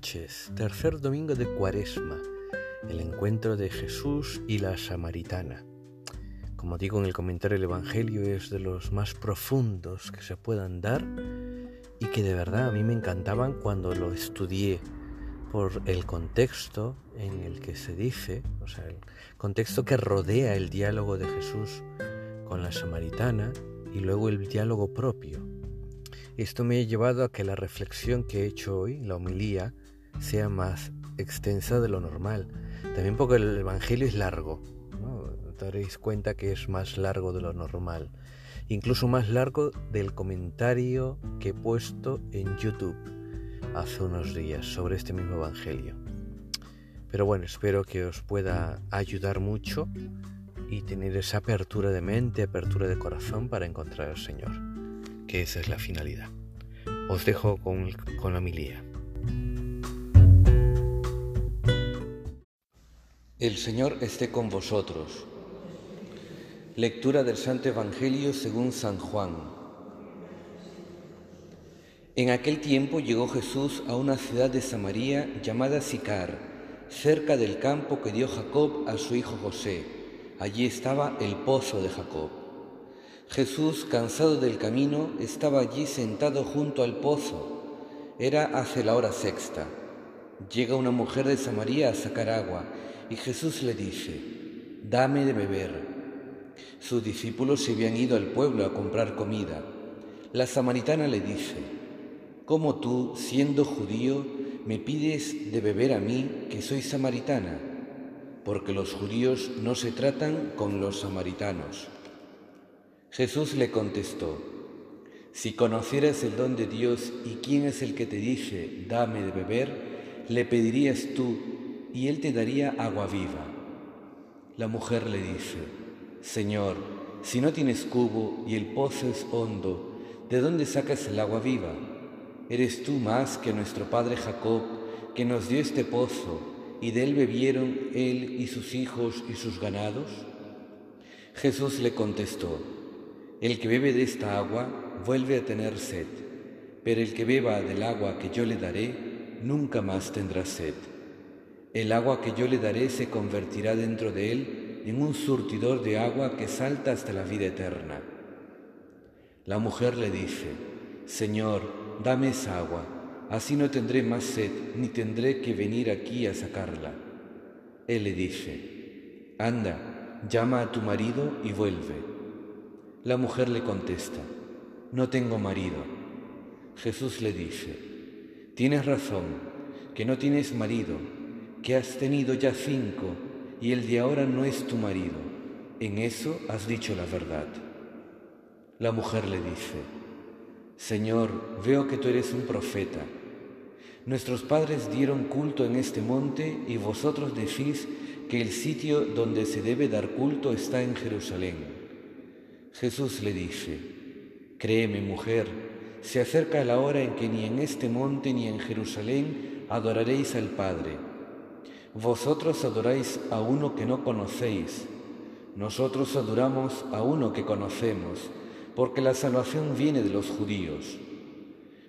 tercer domingo de Cuaresma, el encuentro de Jesús y la Samaritana. Como digo en el comentario del Evangelio, es de los más profundos que se puedan dar y que de verdad a mí me encantaban cuando lo estudié por el contexto en el que se dice, o sea, el contexto que rodea el diálogo de Jesús con la samaritana y luego el diálogo propio. Esto me ha llevado a que la reflexión que he hecho hoy, la homilía, sea más extensa de lo normal. También porque el Evangelio es largo. ¿no? Daréis cuenta que es más largo de lo normal. Incluso más largo del comentario que he puesto en YouTube hace unos días sobre este mismo Evangelio. Pero bueno, espero que os pueda ayudar mucho y tener esa apertura de mente, apertura de corazón para encontrar al Señor, que esa es la finalidad. Os dejo con, con la homilía. El Señor esté con vosotros. Lectura del Santo Evangelio según San Juan. En aquel tiempo llegó Jesús a una ciudad de Samaria llamada Sicar, cerca del campo que dio Jacob a su hijo José. Allí estaba el pozo de Jacob. Jesús, cansado del camino, estaba allí sentado junto al pozo. Era hace la hora sexta. Llega una mujer de Samaria a sacar agua y Jesús le dice, dame de beber. Sus discípulos se habían ido al pueblo a comprar comida. La samaritana le dice, ¿cómo tú, siendo judío, me pides de beber a mí, que soy samaritana? Porque los judíos no se tratan con los samaritanos. Jesús le contestó, si conocieras el don de Dios y quién es el que te dice, dame de beber, le pedirías tú y él te daría agua viva. La mujer le dice, Señor, si no tienes cubo y el pozo es hondo, ¿de dónde sacas el agua viva? ¿Eres tú más que nuestro padre Jacob, que nos dio este pozo, y de él bebieron él y sus hijos y sus ganados? Jesús le contestó, El que bebe de esta agua vuelve a tener sed, pero el que beba del agua que yo le daré, nunca más tendrá sed. El agua que yo le daré se convertirá dentro de él en un surtidor de agua que salta hasta la vida eterna. La mujer le dice, Señor, dame esa agua, así no tendré más sed, ni tendré que venir aquí a sacarla. Él le dice, Anda, llama a tu marido y vuelve. La mujer le contesta, No tengo marido. Jesús le dice, Tienes razón, que no tienes marido que has tenido ya cinco y el de ahora no es tu marido. En eso has dicho la verdad. La mujer le dice, Señor, veo que tú eres un profeta. Nuestros padres dieron culto en este monte y vosotros decís que el sitio donde se debe dar culto está en Jerusalén. Jesús le dice, Créeme, mujer, se acerca la hora en que ni en este monte ni en Jerusalén adoraréis al Padre. Vosotros adoráis a uno que no conocéis, nosotros adoramos a uno que conocemos, porque la salvación viene de los judíos.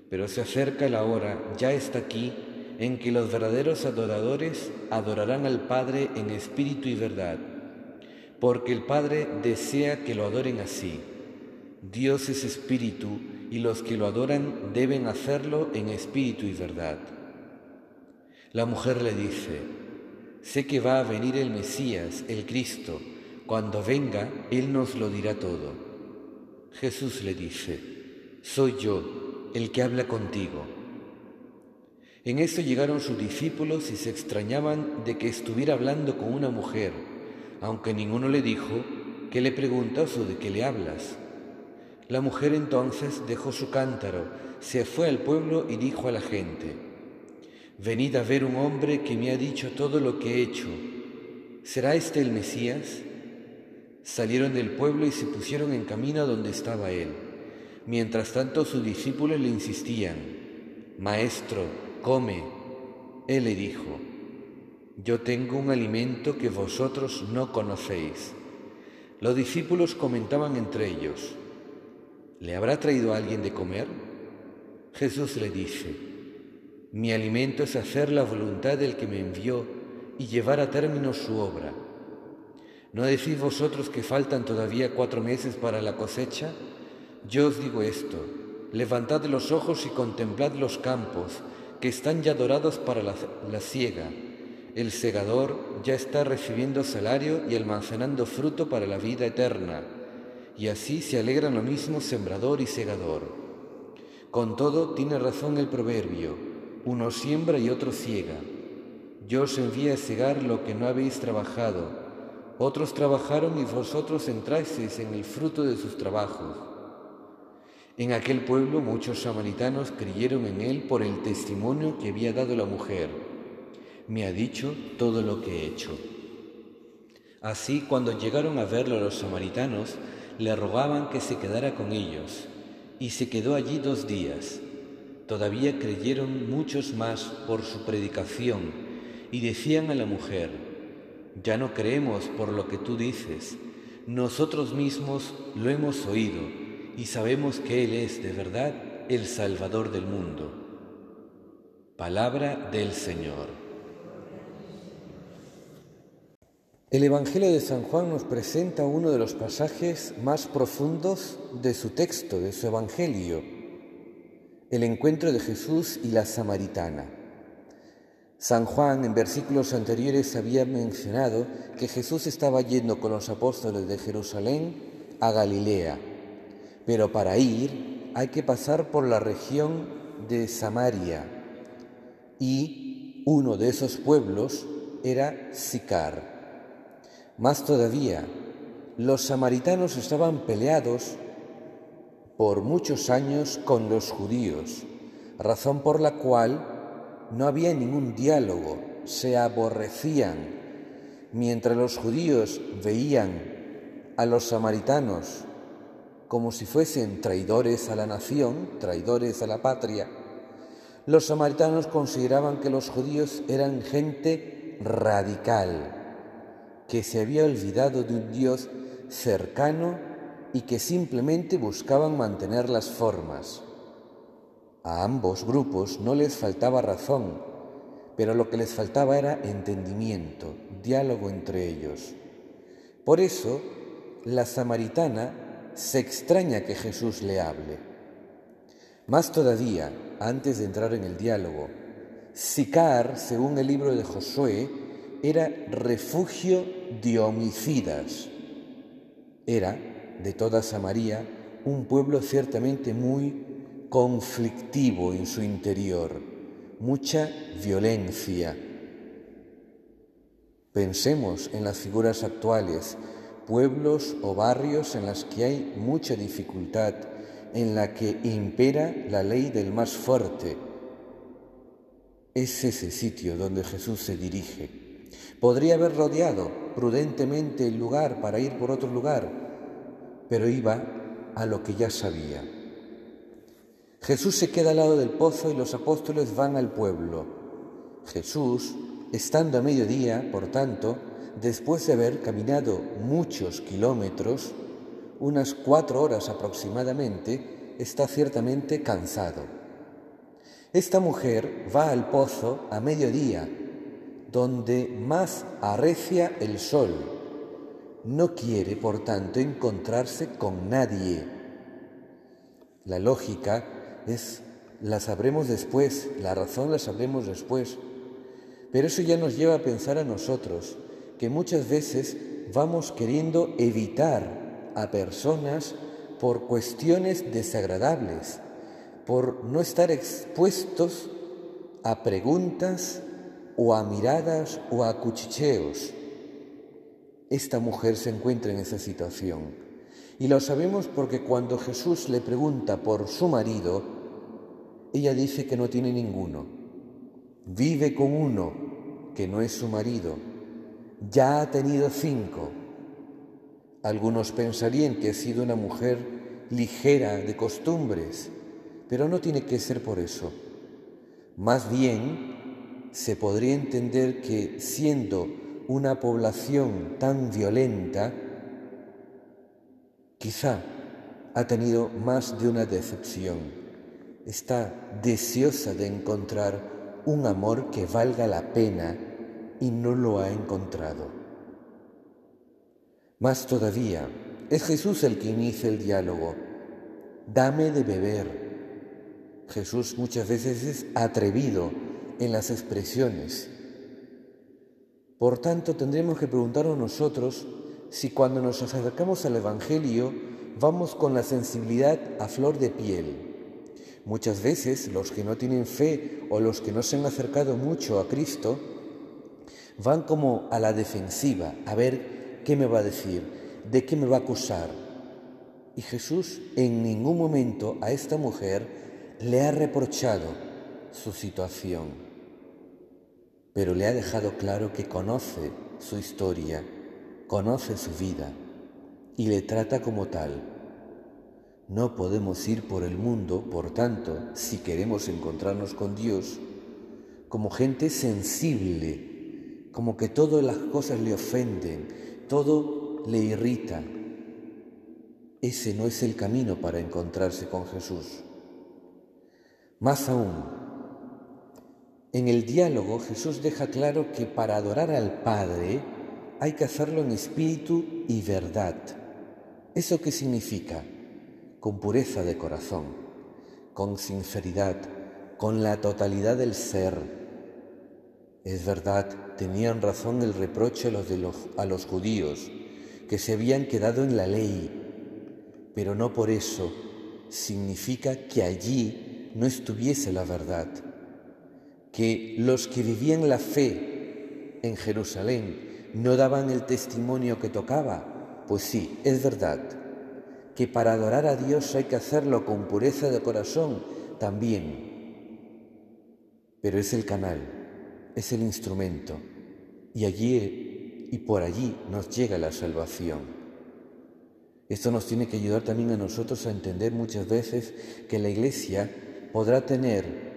Pero se acerca la hora, ya está aquí, en que los verdaderos adoradores adorarán al Padre en espíritu y verdad, porque el Padre desea que lo adoren así. Dios es espíritu y los que lo adoran deben hacerlo en espíritu y verdad. La mujer le dice, Sé que va a venir el Mesías, el Cristo. Cuando venga, Él nos lo dirá todo. Jesús le dice, Soy yo, el que habla contigo. En esto llegaron sus discípulos y se extrañaban de que estuviera hablando con una mujer, aunque ninguno le dijo, ¿qué le preguntas o de qué le hablas? La mujer entonces dejó su cántaro, se fue al pueblo y dijo a la gente, Venid a ver un hombre que me ha dicho todo lo que he hecho. ¿Será este el Mesías? Salieron del pueblo y se pusieron en camino donde estaba él. Mientras tanto sus discípulos le insistían, Maestro, come. Él le dijo, Yo tengo un alimento que vosotros no conocéis. Los discípulos comentaban entre ellos, ¿le habrá traído alguien de comer? Jesús le dice, Mi alimento es hacer la voluntad del que me envió y llevar a término su obra. ¿No decís vosotros que faltan todavía cuatro meses para la cosecha? Yo os digo esto, levantad los ojos y contemplad los campos, que están ya dorados para la, la siega. El segador ya está recibiendo salario y almacenando fruto para la vida eterna, y así se alegran lo mismo sembrador y segador. Con todo, tiene razón el proverbio, uno siembra y otro ciega. Yo os envié a cegar lo que no habéis trabajado, otros trabajaron y vosotros entrasteis en el fruto de sus trabajos. En aquel pueblo muchos samaritanos creyeron en él por el testimonio que había dado la mujer. Me ha dicho todo lo que he hecho. Así, cuando llegaron a verlo los samaritanos, le rogaban que se quedara con ellos, y se quedó allí dos días. Todavía creyeron muchos más por su predicación, y decían a la mujer, ya no creemos por lo que tú dices, nosotros mismos lo hemos oído y sabemos que Él es de verdad el Salvador del mundo. Palabra del Señor. El Evangelio de San Juan nos presenta uno de los pasajes más profundos de su texto, de su Evangelio, el encuentro de Jesús y la samaritana. San Juan en versículos anteriores había mencionado que Jesús estaba yendo con los apóstoles de Jerusalén a Galilea, pero para ir hay que pasar por la región de Samaria y uno de esos pueblos era Sicar. Más todavía, los samaritanos estaban peleados por muchos años con los judíos, razón por la cual no había ningún diálogo, se aborrecían. Mientras los judíos veían a los samaritanos como si fuesen traidores a la nación, traidores a la patria, los samaritanos consideraban que los judíos eran gente radical, que se había olvidado de un Dios cercano y que simplemente buscaban mantener las formas. A ambos grupos no les faltaba razón, pero lo que les faltaba era entendimiento, diálogo entre ellos. Por eso, la samaritana se extraña que Jesús le hable. Más todavía, antes de entrar en el diálogo, Sicar, según el libro de Josué, era refugio de homicidas. Era, de toda Samaria, un pueblo ciertamente muy conflictivo en su interior, mucha violencia. Pensemos en las figuras actuales, pueblos o barrios en las que hay mucha dificultad, en la que impera la ley del más fuerte. Es ese sitio donde Jesús se dirige. Podría haber rodeado prudentemente el lugar para ir por otro lugar, pero iba a lo que ya sabía. Jesús se queda al lado del pozo y los apóstoles van al pueblo. Jesús, estando a mediodía, por tanto, después de haber caminado muchos kilómetros, unas cuatro horas aproximadamente, está ciertamente cansado. Esta mujer va al pozo a mediodía, donde más arrecia el sol. No quiere, por tanto, encontrarse con nadie. La lógica es la sabremos después, la razón la sabremos después. Pero eso ya nos lleva a pensar a nosotros que muchas veces vamos queriendo evitar a personas por cuestiones desagradables, por no estar expuestos a preguntas o a miradas o a cuchicheos. Esta mujer se encuentra en esa situación. Y lo sabemos porque cuando Jesús le pregunta por su marido, ella dice que no tiene ninguno. Vive con uno que no es su marido. Ya ha tenido cinco. Algunos pensarían que ha sido una mujer ligera de costumbres, pero no tiene que ser por eso. Más bien, se podría entender que siendo una población tan violenta, Quizá ha tenido más de una decepción. Está deseosa de encontrar un amor que valga la pena y no lo ha encontrado. Más todavía, es Jesús el que inicia el diálogo. Dame de beber. Jesús muchas veces es atrevido en las expresiones. Por tanto, tendremos que preguntarnos nosotros si cuando nos acercamos al Evangelio vamos con la sensibilidad a flor de piel. Muchas veces los que no tienen fe o los que no se han acercado mucho a Cristo van como a la defensiva, a ver qué me va a decir, de qué me va a acusar. Y Jesús en ningún momento a esta mujer le ha reprochado su situación, pero le ha dejado claro que conoce su historia, conoce su vida y le trata como tal. No podemos ir por el mundo, por tanto, si queremos encontrarnos con Dios, como gente sensible, como que todas las cosas le ofenden, todo le irrita. Ese no es el camino para encontrarse con Jesús. Más aún, en el diálogo Jesús deja claro que para adorar al Padre hay que hacerlo en espíritu y verdad. ¿Eso qué significa? con pureza de corazón, con sinceridad, con la totalidad del ser. Es verdad, tenían razón el reproche a los, a los judíos, que se habían quedado en la ley, pero no por eso significa que allí no estuviese la verdad, que los que vivían la fe en Jerusalén no daban el testimonio que tocaba. Pues sí, es verdad, que para adorar a Dios hay que hacerlo con pureza de corazón también. Pero es el canal, es el instrumento, y allí y por allí nos llega la salvación. Esto nos tiene que ayudar también a nosotros a entender muchas veces que la Iglesia podrá tener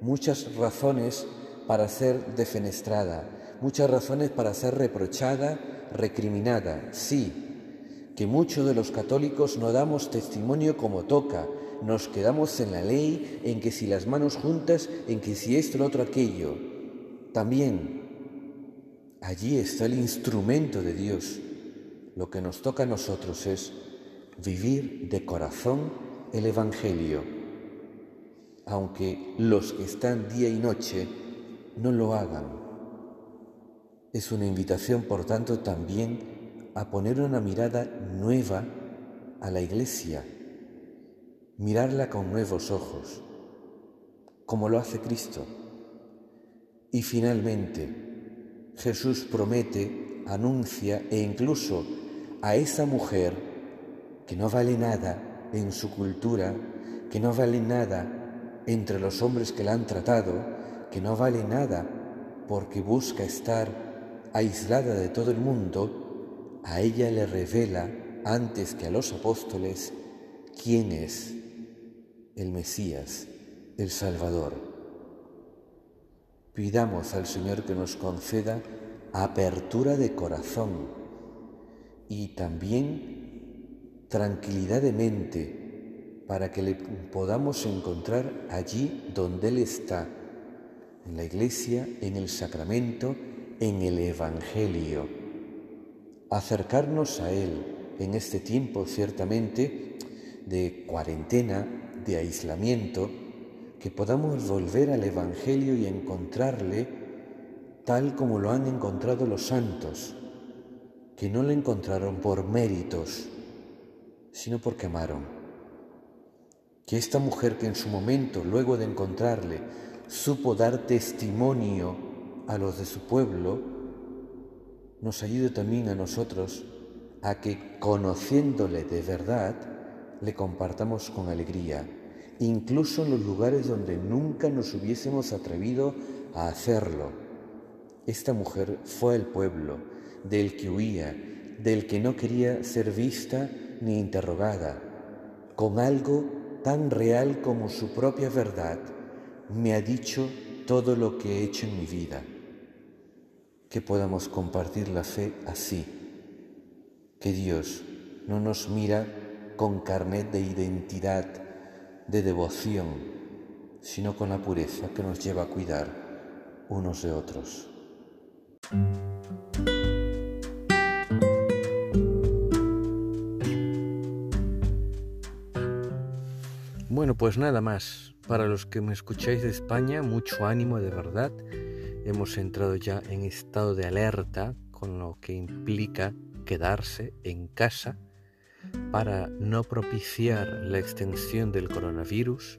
muchas razones para ser defenestrada, muchas razones para ser reprochada, recriminada, sí, que muchos de los católicos no damos testimonio como toca, nos quedamos en la ley, en que si las manos juntas, en que si esto, lo otro, aquello. También allí está el instrumento de Dios. Lo que nos toca a nosotros es vivir de corazón el Evangelio, aunque los que están día y noche no lo hagan. Es una invitación, por tanto, también a poner una mirada nueva a la iglesia, mirarla con nuevos ojos, como lo hace Cristo. Y finalmente, Jesús promete, anuncia e incluso a esa mujer que no vale nada en su cultura, que no vale nada entre los hombres que la han tratado, que no vale nada porque busca estar aislada de todo el mundo, a ella le revela antes que a los apóstoles quién es el Mesías, el Salvador. Pidamos al Señor que nos conceda apertura de corazón y también tranquilidad de mente para que le podamos encontrar allí donde Él está, en la iglesia, en el sacramento, en el Evangelio acercarnos a Él en este tiempo ciertamente de cuarentena, de aislamiento, que podamos volver al Evangelio y encontrarle tal como lo han encontrado los santos, que no le encontraron por méritos, sino porque amaron. Que esta mujer que en su momento, luego de encontrarle, supo dar testimonio a los de su pueblo, nos ayude también a nosotros a que conociéndole de verdad, le compartamos con alegría, incluso en los lugares donde nunca nos hubiésemos atrevido a hacerlo. Esta mujer fue el pueblo del que huía, del que no quería ser vista ni interrogada, con algo tan real como su propia verdad, me ha dicho todo lo que he hecho en mi vida que podamos compartir la fe así, que Dios no nos mira con carnet de identidad, de devoción, sino con la pureza que nos lleva a cuidar unos de otros. Bueno, pues nada más. Para los que me escucháis de España, mucho ánimo de verdad. Hemos entrado ya en estado de alerta, con lo que implica quedarse en casa para no propiciar la extensión del coronavirus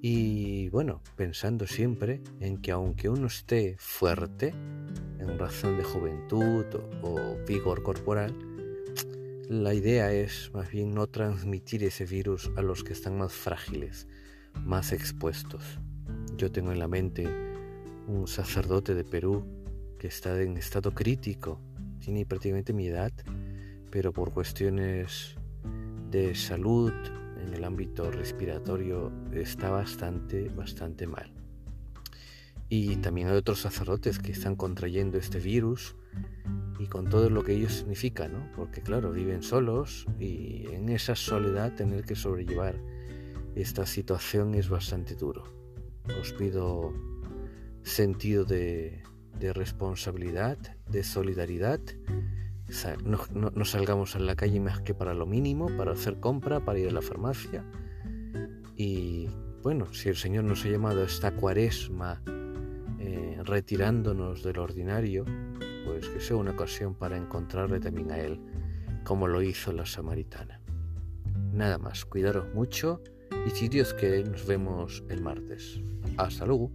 y bueno, pensando siempre en que aunque uno esté fuerte, en razón de juventud o, vigor corporal, la idea es más bien no transmitir ese virus a los que están más frágiles, más expuestos. Yo tengo en la mente un sacerdote de Perú que está en estado crítico, tiene prácticamente mi edad, pero por cuestiones de salud en el ámbito respiratorio está bastante, bastante mal. Y también hay otros sacerdotes que están contrayendo este virus y con todo lo que ello significa, ¿no? Porque claro, viven solos y en esa soledad tener que sobrellevar esta situación es bastante duro. Os pido sentido de, responsabilidad, de solidaridad. No, no, salgamos a la calle más que para lo mínimo, para hacer compra, para ir a la farmacia. Y bueno, si el Señor nos ha llamado a esta cuaresma eh, retirándonos del ordinario, pues que sea una ocasión para encontrarle también a Él, como lo hizo la samaritana. Nada más, cuidaros mucho y si Dios quiere nos vemos el martes. Hasta luego.